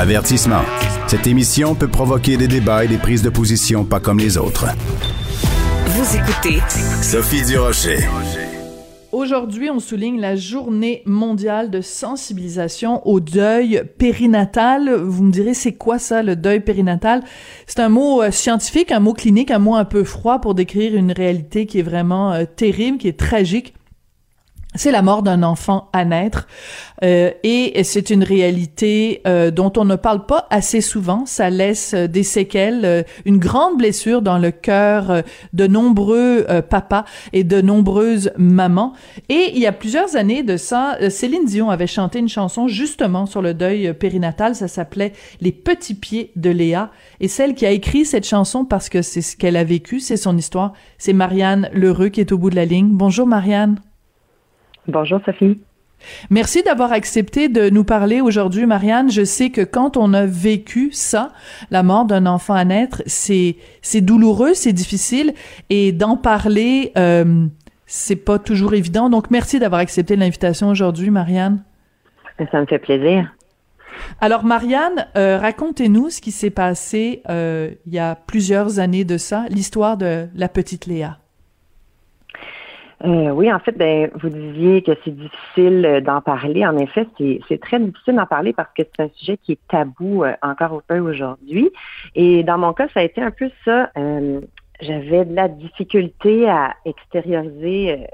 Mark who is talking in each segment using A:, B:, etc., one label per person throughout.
A: Avertissement. Cette émission peut provoquer des débats et des prises de position pas comme les autres.
B: Vous écoutez
A: Sophie Durocher.
C: Aujourd'hui, on souligne la journée mondiale de sensibilisation au deuil périnatal. Vous me direz, c'est quoi ça, le deuil périnatal? C'est un mot euh, scientifique, un mot clinique, un mot un peu froid pour décrire une réalité qui est vraiment euh, terrible, qui est tragique c'est la mort d'un enfant à naître euh, et c'est une réalité euh, dont on ne parle pas assez souvent. Ça laisse euh, des séquelles, une grande blessure dans le cœur de nombreux papas et de nombreuses mamans. Et il y a plusieurs années de ça, Céline Dion avait chanté une chanson justement sur le deuil périnatal. Ça s'appelait Les petits pieds de Léa. Et celle qui a écrit cette chanson parce que c'est ce qu'elle a vécu, c'est son histoire, c'est Marianne Lheureux qui est au bout de la ligne. Bonjour Marianne.
D: Bonjour Sophie.
C: Merci d'avoir accepté de nous parler aujourd'hui, Marianne. Je sais que quand on a vécu ça, la mort d'un enfant à naître, c'est c'est douloureux, c'est difficile, et d'en parler, euh, c'est pas toujours évident. Donc, merci d'avoir accepté l'invitation aujourd'hui, Marianne.
D: Ça me fait plaisir.
C: Alors, Marianne, euh, racontez-nous ce qui s'est passé euh, il y a plusieurs années de ça, l'histoire de la petite Léa.
D: Euh, oui, en fait, ben, vous disiez que c'est difficile euh, d'en parler. En effet, c'est très difficile d'en parler parce que c'est un sujet qui est tabou euh, encore un peu aujourd'hui. Et dans mon cas, ça a été un peu ça. J'avais de la difficulté à extérioriser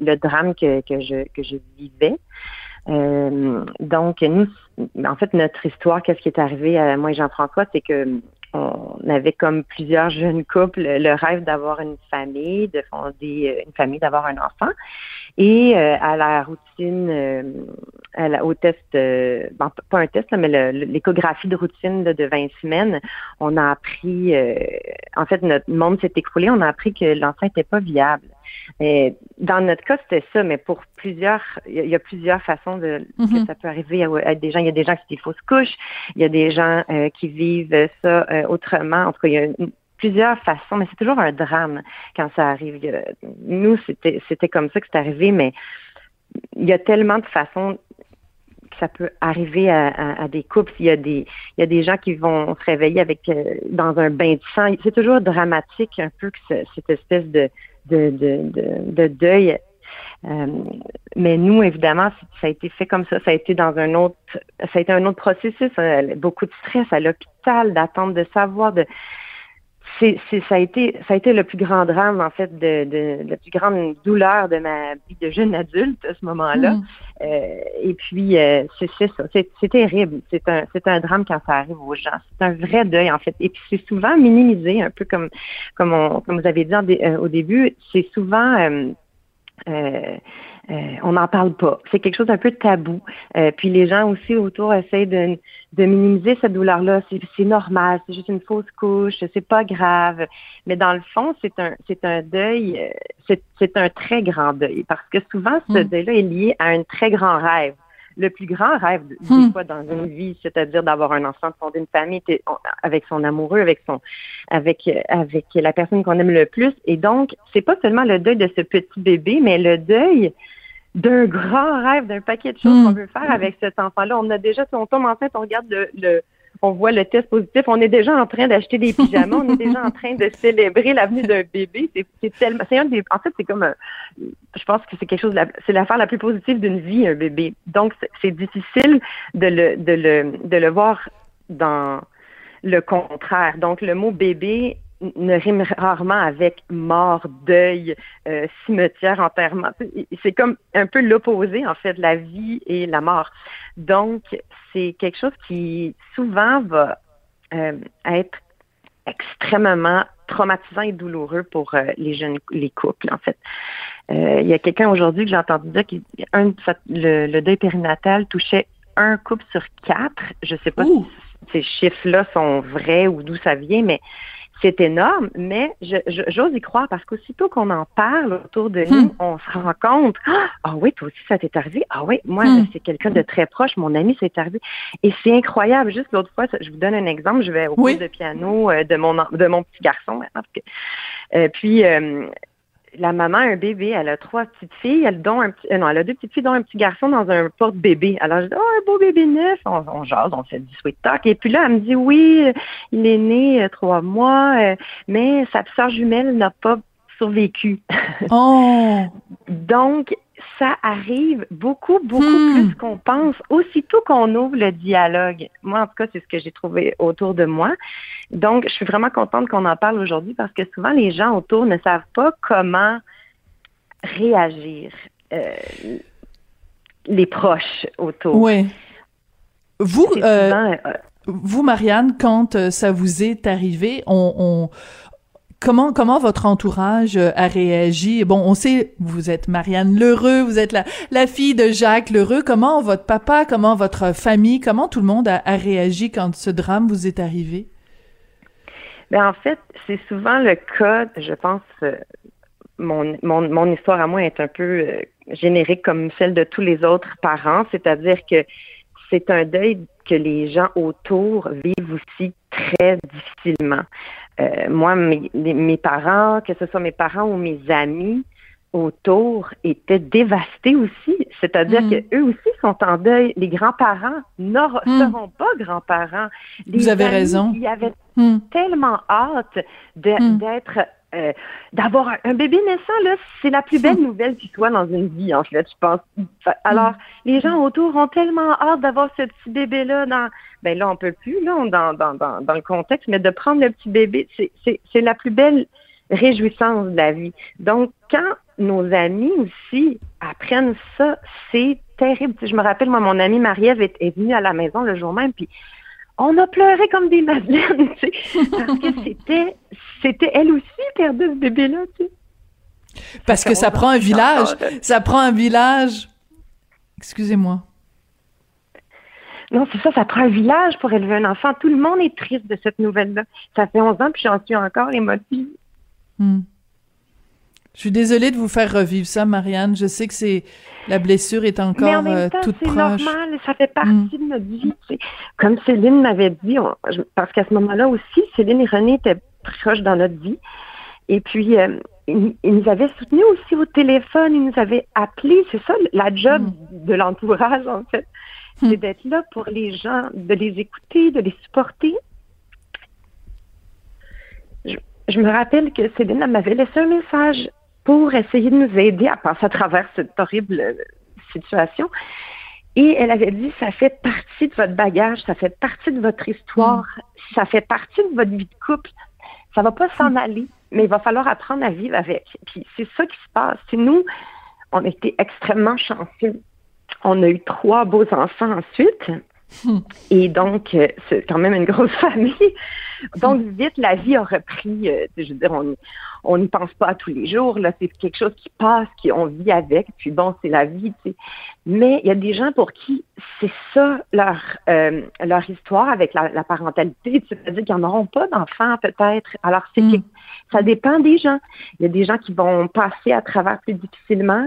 D: le drame que, que, je, que je vivais. donc, nous, en fait, notre histoire, qu'est-ce qui est arrivé à moi et Jean-François, c'est que on avait comme plusieurs jeunes couples le rêve d'avoir une famille, de fonder euh, une famille, d'avoir un enfant. Et euh, à la routine, euh, au test, bon, pas un test, mais l'échographie de routine de 20 semaines, on a appris, en fait, notre monde s'est écroulé, on a appris que l'enfant n'était pas viable. Et dans notre cas, c'était ça, mais pour plusieurs, il y, a plusieurs façons de que mhm. ça peut arriver à, des gens. Il y a des gens qui des fausses couches, il y a des gens euh, qui vivent ça euh, autrement. En tout cas, il y a plusieurs façons, mais c'est toujours un drame quand ça arrive. nous, c'était c'était comme ça que c'est arrivé, mais il y a tellement de façons que ça peut arriver à, des couples. Il y a des il y a des gens qui vont se réveiller avec euh, dans un bain de sang. C'est toujours dramatique un peu que cette espèce de de, de, de, deuil. Euh, mais nous, évidemment, ça a été fait comme ça. Ça a été dans un autre, ça a été un autre processus. Euh, beaucoup de stress à l'hôpital, d'attendre de savoir, de, c'est, ça a été, ça a été le plus grand drame en fait, de, de la plus grande douleur de ma vie de jeune adulte à ce moment-là. Mm. Euh, et puis euh, c'est, c'est ça, c'est, c'est terrible. C'est un, c'est un drame quand ça arrive aux gens. C'est un vrai deuil en fait. Et puis c'est souvent minimisé, un peu comme, comme, on, comme vous avez dit euh, au début. C'est souvent euh, euh, on n'en parle pas. C'est quelque chose d'un peu tabou. Euh, puis les gens aussi autour essayent de, de minimiser cette douleur-là. C'est normal, c'est juste une fausse couche, c'est pas grave. Mais dans le fond, c'est un c'est un deuil, c'est un très grand deuil parce que souvent ce mm. deuil-là est lié à un très grand rêve le plus grand rêve des hmm. fois dans une vie, c'est-à-dire d'avoir un enfant, de fonder une famille avec son amoureux, avec son, avec avec la personne qu'on aime le plus. Et donc, c'est pas seulement le deuil de ce petit bébé, mais le deuil d'un grand rêve, d'un paquet de choses hmm. qu'on veut faire avec cet enfant-là. On a déjà, si on tombe enceinte, on regarde le on voit le test positif, on est déjà en train d'acheter des pyjamas, on est déjà en train de célébrer l'avenue d'un bébé. C'est tellement, c'est un des, en fait, c'est comme, je pense que c'est quelque chose, c'est l'affaire la plus positive d'une vie, un bébé. Donc, c'est difficile de le, de le, de le voir dans le contraire. Donc, le mot bébé ne rime rarement avec mort, deuil, euh, cimetière, enterrement. C'est comme un peu l'opposé, en fait, la vie et la mort. Donc, c'est quelque chose qui souvent va euh, être extrêmement traumatisant et douloureux pour euh, les jeunes, les couples, en fait. il y a quelqu'un aujourd'hui que j'ai entendu dire que le, le, deuil périnatal touchait un couple sur quatre. Je sais pas si ces chiffres-là sont vrais ou d'où ça vient, mais c'est énorme, mais j'ose y croire parce qu'aussitôt qu'on en parle autour de nous, hmm. on se rend compte, ah oui, toi aussi ça t'est arrivé, ah oui, moi hmm. c'est quelqu'un de très proche, mon ami c'est arrivé, et c'est incroyable. Juste l'autre fois, je vous donne un exemple, je vais au cours de piano euh, de mon de mon petit garçon maintenant, euh, puis euh, la maman a un bébé, elle a trois petites filles, elle, dont un petit, euh, non, elle a deux petites filles, dont un petit garçon dans un porte-bébé. Alors, je dis, oh, un beau bébé neuf. On, on jase, on fait du sweet talk. Et puis là, elle me dit, oui, il est né euh, trois mois, euh, mais sa sœur jumelle n'a pas survécu.
C: Oh!
D: Donc, ça arrive beaucoup, beaucoup
C: Hmm.
D: plus qu'on pense, aussitôt qu'on ouvre le dialogue. Moi, en tout cas, c'est ce que j'ai trouvé autour de moi. Donc, je suis vraiment contente qu'on en parle aujourd'hui parce que souvent, les gens autour ne savent pas comment réagir. Euh, les proches autour.
C: Oui. Vous, euh,
D: souvent, euh,
C: vous, Marianne, quand ça vous est arrivé, on, on- comment comment votre entourage euh, a réagi? Bon, on sait, vous êtes Marianne Lheureux, vous êtes la, fille de Jacques Lheureux. Comment votre papa, comment votre famille, comment tout le monde a, réagi quand ce drame vous est arrivé?
D: Ben, en fait, c'est souvent le cas, je pense, euh, mon, mon, mon histoire à moi est un peu euh, générique comme celle de tous les autres parents, c'est-à-dire que c'est un deuil que les gens autour vivent aussi très difficilement. Euh, moi, mes, mes parents, que ce soit mes parents ou mes amis autour, étaient dévastés aussi. C'est-à-dire
C: Mm.
D: que eux aussi sont en deuil. Les grands-parents ne
C: Mm.
D: seront pas grands-parents.
C: Vous avez
D: amis
C: raison.
D: qui avaient
C: Hmm.
D: tellement hâte
C: Mm.
D: d'être euh, d'avoir un, un bébé naissant là, c'est la plus belle nouvelle qui soit dans une vie en fait, je pense. Alors, les gens autour ont tellement hâte d'avoir ce petit bébé là dans ben là on peut plus là on- dans dans dans, dans le contexte mais de prendre le petit bébé, c'est la plus belle réjouissance de la vie. Donc quand nos amis aussi apprennent ça, c'est terrible. Je me rappelle moi mon amie Marie-Ève est, est venue à la maison le jour même puis on a pleuré comme des madeleines, tu sais, parce que c'était, c'était elle aussi perdait ce bébé-là, tu sais.
C: Parce que ça
D: 11
C: prend un village. Ça prend un village. Excusez-moi.
D: Non, c'est ça, ça prend un village pour élever un enfant. Tout le monde est triste de cette nouvelle-là. Ça fait 11 ans, puis j'en suis encore émotive.
C: Hmm. Je suis désolée de vous faire revivre ça, Marianne. Je sais que c'est la blessure est encore
D: Mais en même
C: euh, toute
D: c'est
C: proche.
D: normal, ça fait partie
C: Mm.
D: de notre vie. Comme Céline m'avait dit, on- je- parce qu'à ce moment-là aussi, Céline et René étaient proches dans notre vie. Et puis, euh, ils, ils nous avaient soutenus aussi au téléphone, ils nous avaient appelés. C'est ça, la job de l'entourage, en fait.
C: Mm.
D: C'est d'être là pour les gens, de les écouter, de les supporter. Je, je me rappelle que Céline m'avait laissé un message pour essayer de nous aider à passer à travers cette horrible euh, situation. Et elle avait dit, ça fait partie de votre bagage, ça fait partie de votre histoire, ça fait partie de votre vie de couple. Ça va pas s'en aller, mais il va falloir apprendre à vivre avec. Puis c'est ça qui se passe. C'est nous, on a été extrêmement chanceux. On a eu trois beaux enfants ensuite. Et donc, euh, c'est quand même une grosse famille. Donc, vite, la vie a repris. euh, je veux dire, on on n'y pense pas tous les jours. Là, c'est quelque chose qui passe, qui on vit avec. Puis bon, c'est la vie. Tu sais. Mais il y a des gens pour qui c'est ça leur euh, leur histoire avec la, la parentalité. C'est-à-dire qu'ils n'en auront pas d'enfants peut-être. Alors, c'est
C: Mm.
D: que ça dépend des gens. Il y a des gens qui vont passer à travers plus difficilement.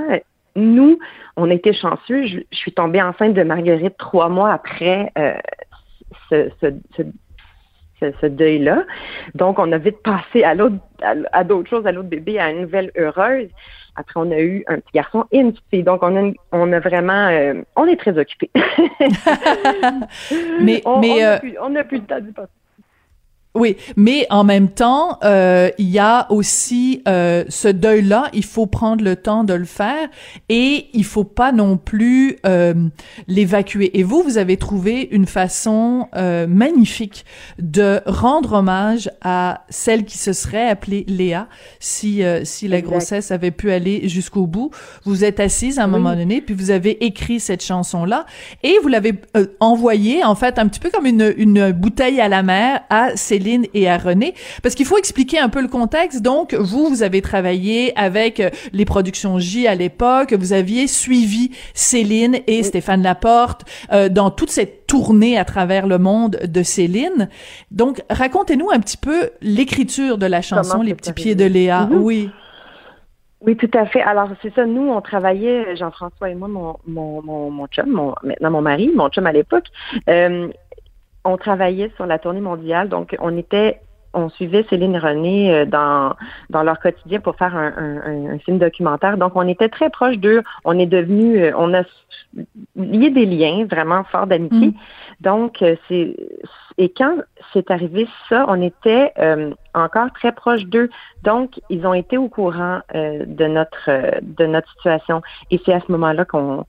D: Nous, on été chanceux. Je, je suis tombée enceinte de Marguerite trois mois après euh, ce, ce, ce, ce, ce deuil-là. Donc, on a vite passé à l'autre, à, à d'autres choses, à l'autre bébé, à une nouvelle heureuse. Après, on a eu un petit garçon et une petite fille. Donc, on a, une- on a vraiment, euh, on est très occupés.
C: Mais-
D: on,
C: mais,
D: on a
C: euh,
D: plus, plus le temps d'y passer.
C: Oui, mais en même temps, euh, il y a aussi euh, ce deuil-là. Il faut prendre le temps de le faire et il faut pas non plus euh, l'évacuer. Et vous, vous avez trouvé une façon euh, magnifique de rendre hommage à celle qui se serait appelée Léa si euh, si la
D: Exact.
C: grossesse avait pu aller jusqu'au bout. Vous êtes assise à un
D: Oui.
C: moment donné, puis vous avez écrit cette chanson-là et vous l'avez envoyée en fait un petit peu comme une une bouteille à la mer à Céline et à René parce qu'il faut expliquer un peu le contexte. Donc vous vous avez travaillé avec euh, les productions J à l'époque, vous aviez suivi Céline et Stéphane Laporte euh, dans toute cette tournée à travers le monde de Céline. Donc racontez-nous un petit peu l'écriture de la chanson
D: Comment
C: Les petits pieds de Léa.
D: Mhm.
C: Oui.
D: Oui, tout à fait. Alors, c'est ça, nous, on travaillait, Jean-François et moi, mon, mon, mon, mon chum, mon, maintenant mon mari, mon chum à l'époque, euh, on travaillait sur la tournée mondiale, donc on était on suivait Céline René euh, dans, dans leur quotidien pour faire un, un, un film documentaire. Donc, on était très proches d'eux. On est devenus, euh, on a lié des liens vraiment forts d'amitié. Mm. Donc, euh, c'est et quand c'est arrivé ça, on était encore très proches d'eux. Donc, ils ont été au courant de notre de notre situation. Et c'est à ce moment-là qu'on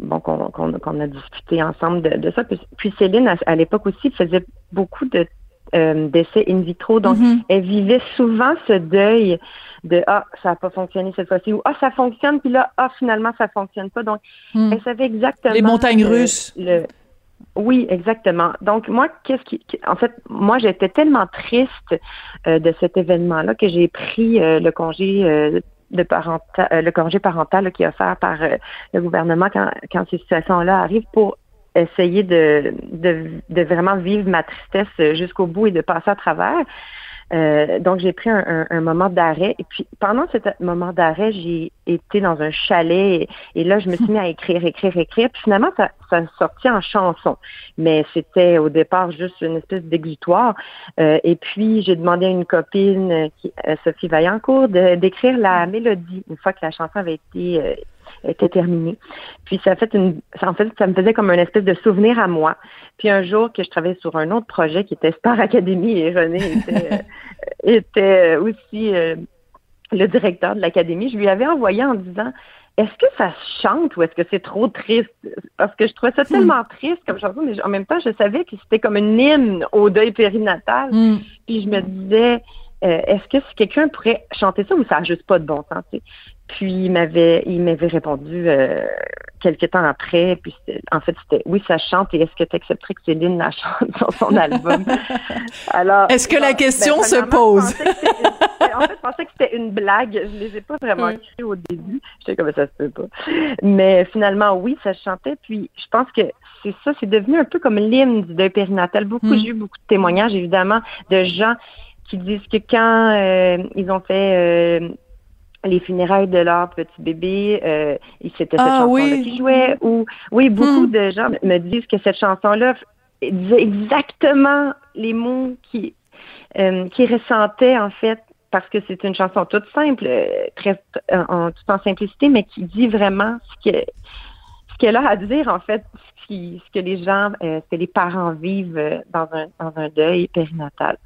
D: bon qu'on a discuté ensemble de, de ça. Puis, Céline, à, à l'époque aussi, faisait beaucoup de euh, d'essais in vitro. Donc, mm-hmm. elle vivait souvent ce deuil de ah ça n'a pas fonctionné cette fois-ci ou ah ça fonctionne puis là ah finalement ça fonctionne pas. Donc, mm. elle savait exactement
C: les montagnes russes.
D: Le, oui, exactement. Donc moi, qu'est-ce qui, en fait, moi j'étais tellement triste euh, de cet événement-là que j'ai pris euh, le congé parental, le congé parental qui est offert par le gouvernement quand, quand ces situations-là arrivent pour essayer de, de, de, vraiment vivre ma tristesse jusqu'au bout et de passer à travers. Euh, donc, j'ai pris un, un, moment d'arrêt. Et puis, pendant ce moment d'arrêt, j'ai été dans un chalet et, là, je me suis mis à écrire, écrire, écrire. Puis finalement, ça, ça sortit en chanson. Mais c'était au départ juste une espèce d'exutoire. Euh, et puis, j'ai demandé à une copine, qui, euh, Sophie Vaillancourt, d'écrire la mélodie une fois que la chanson avait été euh, était terminée. Puis ça a fait une, en fait, ça me faisait comme un espèce de souvenir à moi. Puis un jour que je travaillais sur un autre projet qui était Star Academy et René était, euh, était aussi euh, le directeur de l'académie, je lui avais envoyé en disant est-ce que ça chante ou est-ce que c'est trop triste? Parce que je trouvais ça hmm. tellement triste comme chanson, mais en même temps, je savais que c'était comme une hymne au deuil périnatal. Hmm. Puis je me disais, euh, est-ce que si quelqu'un pourrait chanter ça ou ça n'a juste pas de bon sens? Puis il m'avait il m'avait répondu euh, quelques temps après. Puis en fait, c'était oui, ça chante et est-ce que tu accepterais que Céline la chante sur son album?
C: Alors Est-ce que la question ben, se pose?
D: en fait, je pensais que c'était une blague. Je ne les ai pas vraiment écrits au début. J'étais comme ça se peut pas. Mais finalement, oui, ça chantait. Puis je pense que c'est ça, c'est devenu un peu comme l'hymne du deuil périnatal. Beaucoup, hmm. j'ai eu beaucoup de témoignages, évidemment, de gens qui disent que quand euh, ils ont fait euh, les funérailles de leur petit bébé, euh, c'était cette ah, chanson-là qui jouait. Ou oui, beaucoup hmm. de gens me disent que cette chanson-là disait exactement les mots qui euh, qui ressentaient en fait parce que c'est une chanson toute simple, très en toute en simplicité, mais qui dit vraiment ce que ce qu'elle a à dire en fait, ce que les gens, euh, ce que les parents vivent euh, dans un, dans un deuil périnatal.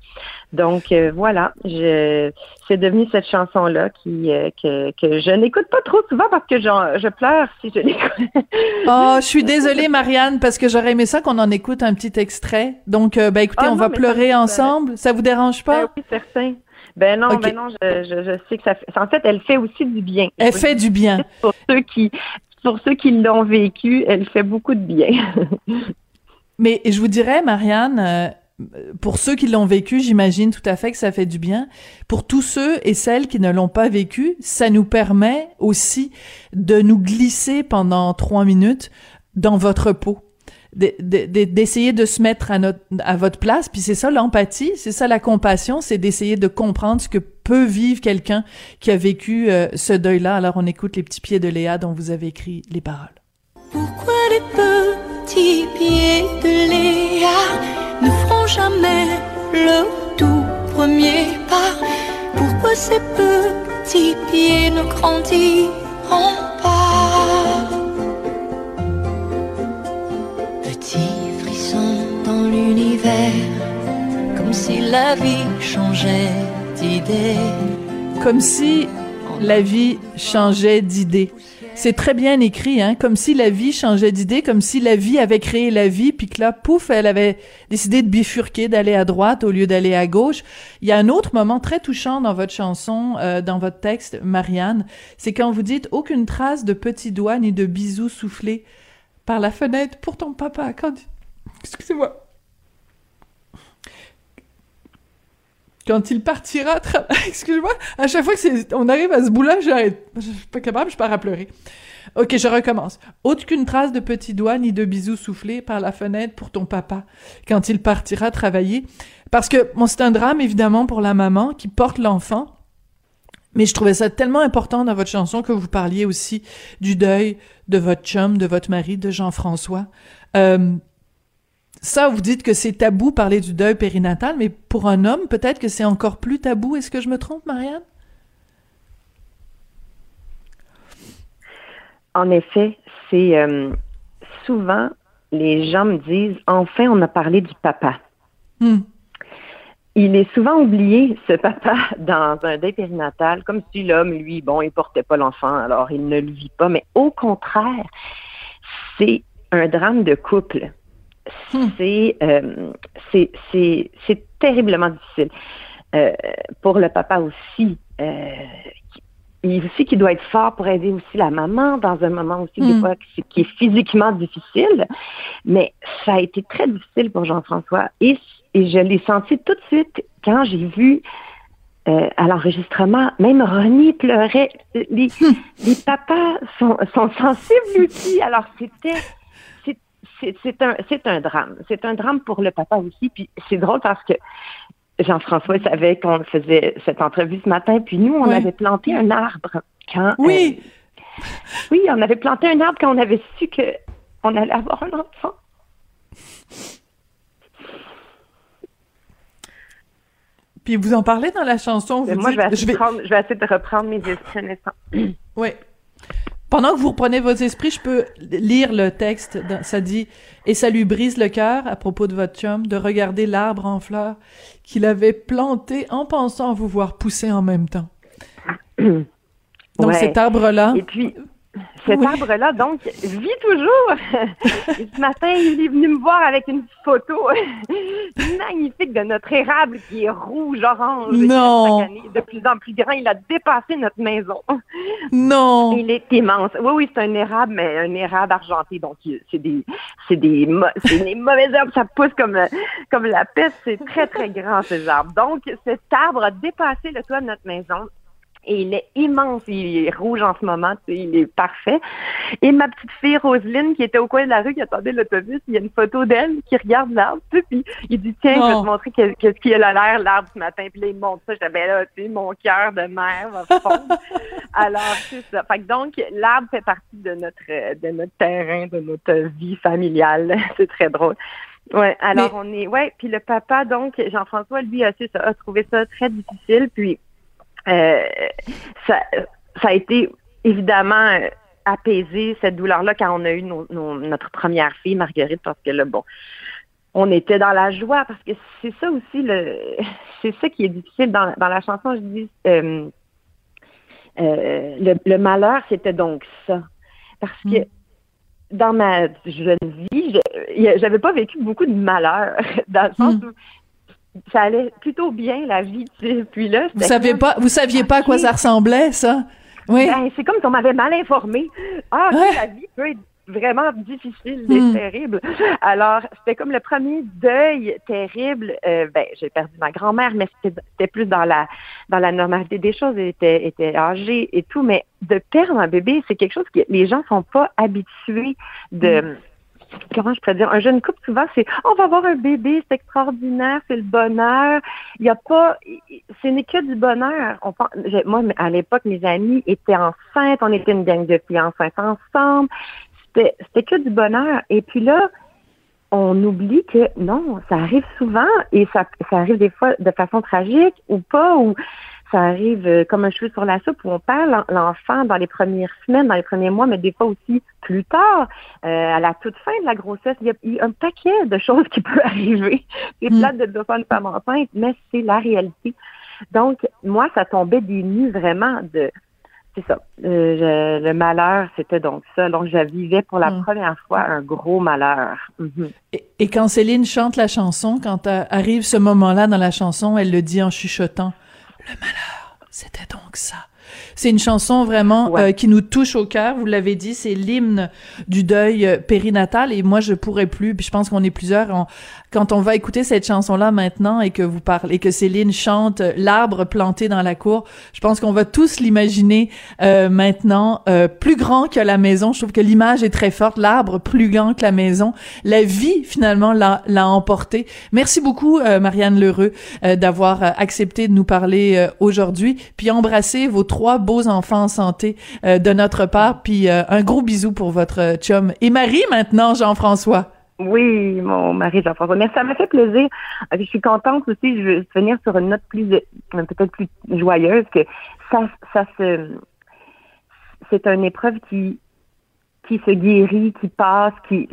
D: Donc euh, voilà, je, c'est devenu cette chanson-là qui que, que je n'écoute pas trop souvent parce que je pleure si je l'écoute.
C: oh, je suis désolée Marianne parce que j'aurais aimé ça qu'on en écoute un petit extrait. Donc ben écoutez, ah on va pleurer ensemble. Ça vous dérange pas?
D: Ben Oui, certain. Ben non, ben non, je, je, je, sais que ça fait. En fait, elle fait aussi du bien.
C: Elle fait du bien.
D: Pour ceux qui pour ceux qui l'ont vécu, elle fait beaucoup de bien.
C: Mais je vous dirais, Marianne, euh, pour ceux qui l'ont vécu, j'imagine tout à fait que ça fait du bien. Pour tous ceux et celles qui ne l'ont pas vécu, ça nous permet aussi de nous glisser pendant trois minutes dans votre peau d'essayer de, se mettre à, à votre place. Puis c'est ça l'empathie, c'est ça la compassion, c'est d'essayer de comprendre ce que peut vivre quelqu'un qui a vécu euh, ce deuil-là. Alors on écoute les petits pieds de Léa dont vous avez écrit les paroles.
E: Pourquoi les petits pieds de Léa ne feront jamais le tout premier pas? Pourquoi ces petits pieds ne grandiront pas? L'univers, comme si la vie changeait
C: Comme si la vie changeait d'idée. C'est très bien écrit, hein, comme si la vie changeait d'idée, comme si la vie avait créé la vie, puis que là, pouf, elle avait décidé de bifurquer, d'aller à droite au lieu d'aller à gauche. Il y a un autre moment très touchant dans votre chanson, euh, dans votre texte, Marianne, c'est quand vous dites aucune trace de petits doigts ni de bisous soufflés par la fenêtre pour ton papa. Quand... Excusez-moi. Quand il partira Excuse-moi, à chaque fois que c'est... on arrive à ce bout-là, j'arrête. Je suis pas capable, je pars à pleurer. Ok, je recommence. Aucune trace de petits doigts ni de bisous soufflés par la fenêtre pour ton papa quand il partira travailler. Parce que, c'est un drame, évidemment, pour la maman qui porte l'enfant. Mais je trouvais ça tellement important dans votre chanson que vous parliez aussi du deuil de votre chum, de votre mari, de Jean-François. Euh, ça, vous dites que c'est tabou parler du deuil périnatal, mais pour un homme, peut-être que c'est encore plus tabou. Est-ce que je me trompe, Marianne?
D: En effet, c'est euh, souvent les gens me disent enfin on a parlé du papa. Hmm. Il est souvent oublié, ce papa, dans un deuil périnatal, comme si l'homme, lui, bon, il portait pas l'enfant, alors il ne le vit pas. Mais au contraire, c'est un drame de couple. Hmm. Euh, c'est c'est terriblement difficile. Euh, pour le papa aussi, euh, il aussi qui doit être fort pour aider aussi la maman dans un moment aussi des hmm. fois qui est physiquement difficile. Mais ça a été très difficile pour Jean-François et, et je l'ai senti tout de suite quand j'ai vu euh, à l'enregistrement, même Ronnie pleurait. Les, hmm. les papas sont, sont sensibles aussi. Alors c'était c'est un, un drame. C'est un drame pour le papa aussi. Puis c'est drôle parce que Jean-François savait qu'on faisait cette entrevue ce matin, puis nous, on avait planté un arbre quand.
C: Oui!
D: Euh, oui, on avait planté un arbre quand on avait su qu'on allait avoir un enfant.
C: Puis vous en parlez dans la chanson.
D: Vous moi, je, vais essayer de reprendre mes esprits
C: Oui. Pendant que vous reprenez votre esprit, je peux lire le texte. Ça dit « Et ça lui brise le cœur, à propos de votre chum, de regarder l'arbre en fleurs qu'il avait planté en pensant vous voir pousser en même temps. » Donc cet arbre-là...
D: Et puis, cet arbre-là, donc, vit toujours. ce matin, il est venu me voir avec une photo magnifique de notre érable qui est rouge, orange.
C: Non.
D: de plus en plus grand. Il a dépassé notre maison.
C: Non.
D: Il est immense. Oui, oui, c'est un érable, mais un érable argenté. Donc, c'est des, c'est des, c'est des mauvaises herbes. Ça pousse comme, comme la peste. C'est très, très grand, ces arbres. Donc, cet arbre a dépassé le toit de notre maison et il est immense. Il est rouge en ce moment. Il est parfait. Et ma petite fille Roselyne, qui était au coin de la rue, qui attendait l'autobus, il y a une photo d'elle qui regarde l'arbre, puis il dit, tiens, je vais te oh. montrer qu'est-ce qu'il a l'air, l'arbre, ce matin. Puis là, il montre ça. J'avais ben là, tu sais, mon cœur de mère va fondre. Alors, c'est ça. Fait que donc, l'arbre fait partie de notre, de notre terrain, de notre vie familiale. c'est très drôle. Ouais, alors on est, ouais, puis le papa, donc, Jean-François, lui, a, ça, a trouvé ça très difficile, puis ça, ça a été évidemment euh, apaisé cette douleur-là quand on a eu notre première fille, Marguerite, parce que là, bon, on était dans la joie, parce que c'est ça aussi, le c'est ça qui est difficile dans, dans la chanson. Je dis, euh, le, le, malheur, c'était donc ça. Parce que mm. dans ma jeune vie, j'avais pas vécu beaucoup de malheur, dans le sens mm. où ça allait plutôt bien la vie. Puis là,
C: vous saviez pas, vous saviez pas à quoi ça ressemblait, ça? Oui.
D: Ben, c'est comme si on m'avait mal informé. Ah, la vie peut être vraiment difficile et hmm. terrible. Alors, c'était comme le premier deuil terrible. Euh, ben, j'ai perdu ma grand-mère, mais c'était plus dans la dans la normalité des choses. Elle était, était âgée et tout, mais de perdre un bébé, c'est quelque chose que les gens sont pas habitués de. Hmm comment je pourrais dire, un jeune couple, souvent, c'est on va avoir un bébé, c'est extraordinaire, c'est le bonheur. Il n'y a pas, ce n'est que du bonheur. On, moi, à l'époque, mes amis étaient enceintes, on était une gang de filles enceintes ensemble. C'était que du bonheur. Et puis là, on oublie que non, ça arrive souvent et ça, ça arrive des fois de façon tragique ou pas, ou ça arrive euh, comme un cheveu sur la soupe où on perd l'enfant dans les premières semaines, dans les premiers mois, mais des fois aussi plus tard, euh, à la toute fin de la grossesse. Il y, a, un paquet de choses qui peuvent arriver. C'est mm. plate de dire une femme enceinte, mais c'est la réalité. Donc, moi, ça tombait des nues vraiment de... C'est ça. Euh, le malheur, c'était donc ça. Donc, je vivais pour la mm. première fois un gros malheur.
C: Mhm. et, et, quand Céline chante la chanson, quand arrive ce moment-là dans la chanson, elle le dit en chuchotant. Le malheur, c'était donc ça. C'est une chanson vraiment euh, qui nous touche au cœur. Vous l'avez dit, c'est l'hymne du deuil euh, périnatal. Et moi, je pourrais plus. Puis je pense qu'on est plusieurs quand on va écouter cette chanson-là maintenant et que vous parlez, et que Céline chante l'arbre planté dans la cour, je pense qu'on va tous l'imaginer euh, maintenant euh, plus grand que la maison. Je trouve que l'image est très forte. L'arbre plus grand que la maison. La vie finalement l'a l'a emporté. Merci beaucoup euh, Marianne Lheureux d'avoir accepté de nous parler aujourd'hui, puis embrasser vos trois beaux enfants en santé de notre part, puis un gros bisou pour votre chum et mari maintenant Jean-François.
D: Oui, mon mari Jean-François. Mais ça m'a fait plaisir. Euh, je suis contente aussi. Je veux venir sur une note plus, peut-être plus joyeuse que ça, ça c'est une épreuve qui, se guérit, qui passe, qui,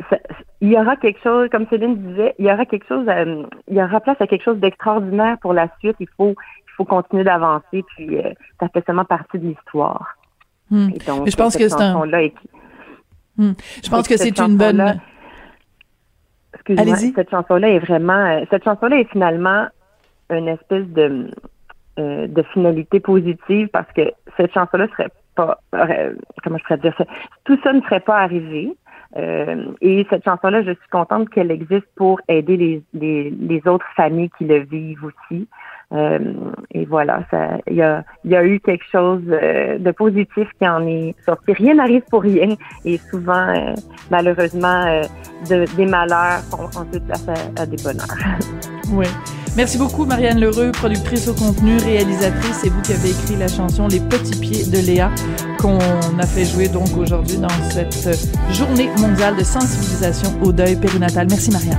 D: il y aura quelque chose, comme Céline disait, il y aura quelque chose, euh, il y aura place à quelque chose d'extraordinaire pour la suite. Il faut, faut continuer d'avancer. Puis euh, ça fait seulement partie de l'histoire.
C: Hmm. Donc, je pense que c'est un. Hmm. Je pense que c'est une bonne.
D: Excuse-moi, cette chanson-là est vraiment, euh, cette chanson-là est finalement une espèce de, euh, de finalité positive parce que cette chanson-là serait pas, comment je pourrais dire ça, tout ça ne serait pas arrivé. Euh, et cette chanson-là, je suis contente qu'elle existe pour aider les, les, les, autres familles qui le vivent aussi. Euh, et voilà, il y a, y a eu quelque chose euh, de positif qui en est sorti. Rien n'arrive pour rien et souvent, euh, malheureusement, de, des malheurs font ensuite place à, à des bonheurs.
C: Oui. Merci beaucoup, Marianne Lheureux, productrice au contenu, réalisatrice. C'est vous qui avez écrit la chanson Les Petits Pieds de Léa qu'on a fait jouer donc aujourd'hui dans cette journée mondiale de sensibilisation au deuil périnatal. Merci, Marianne.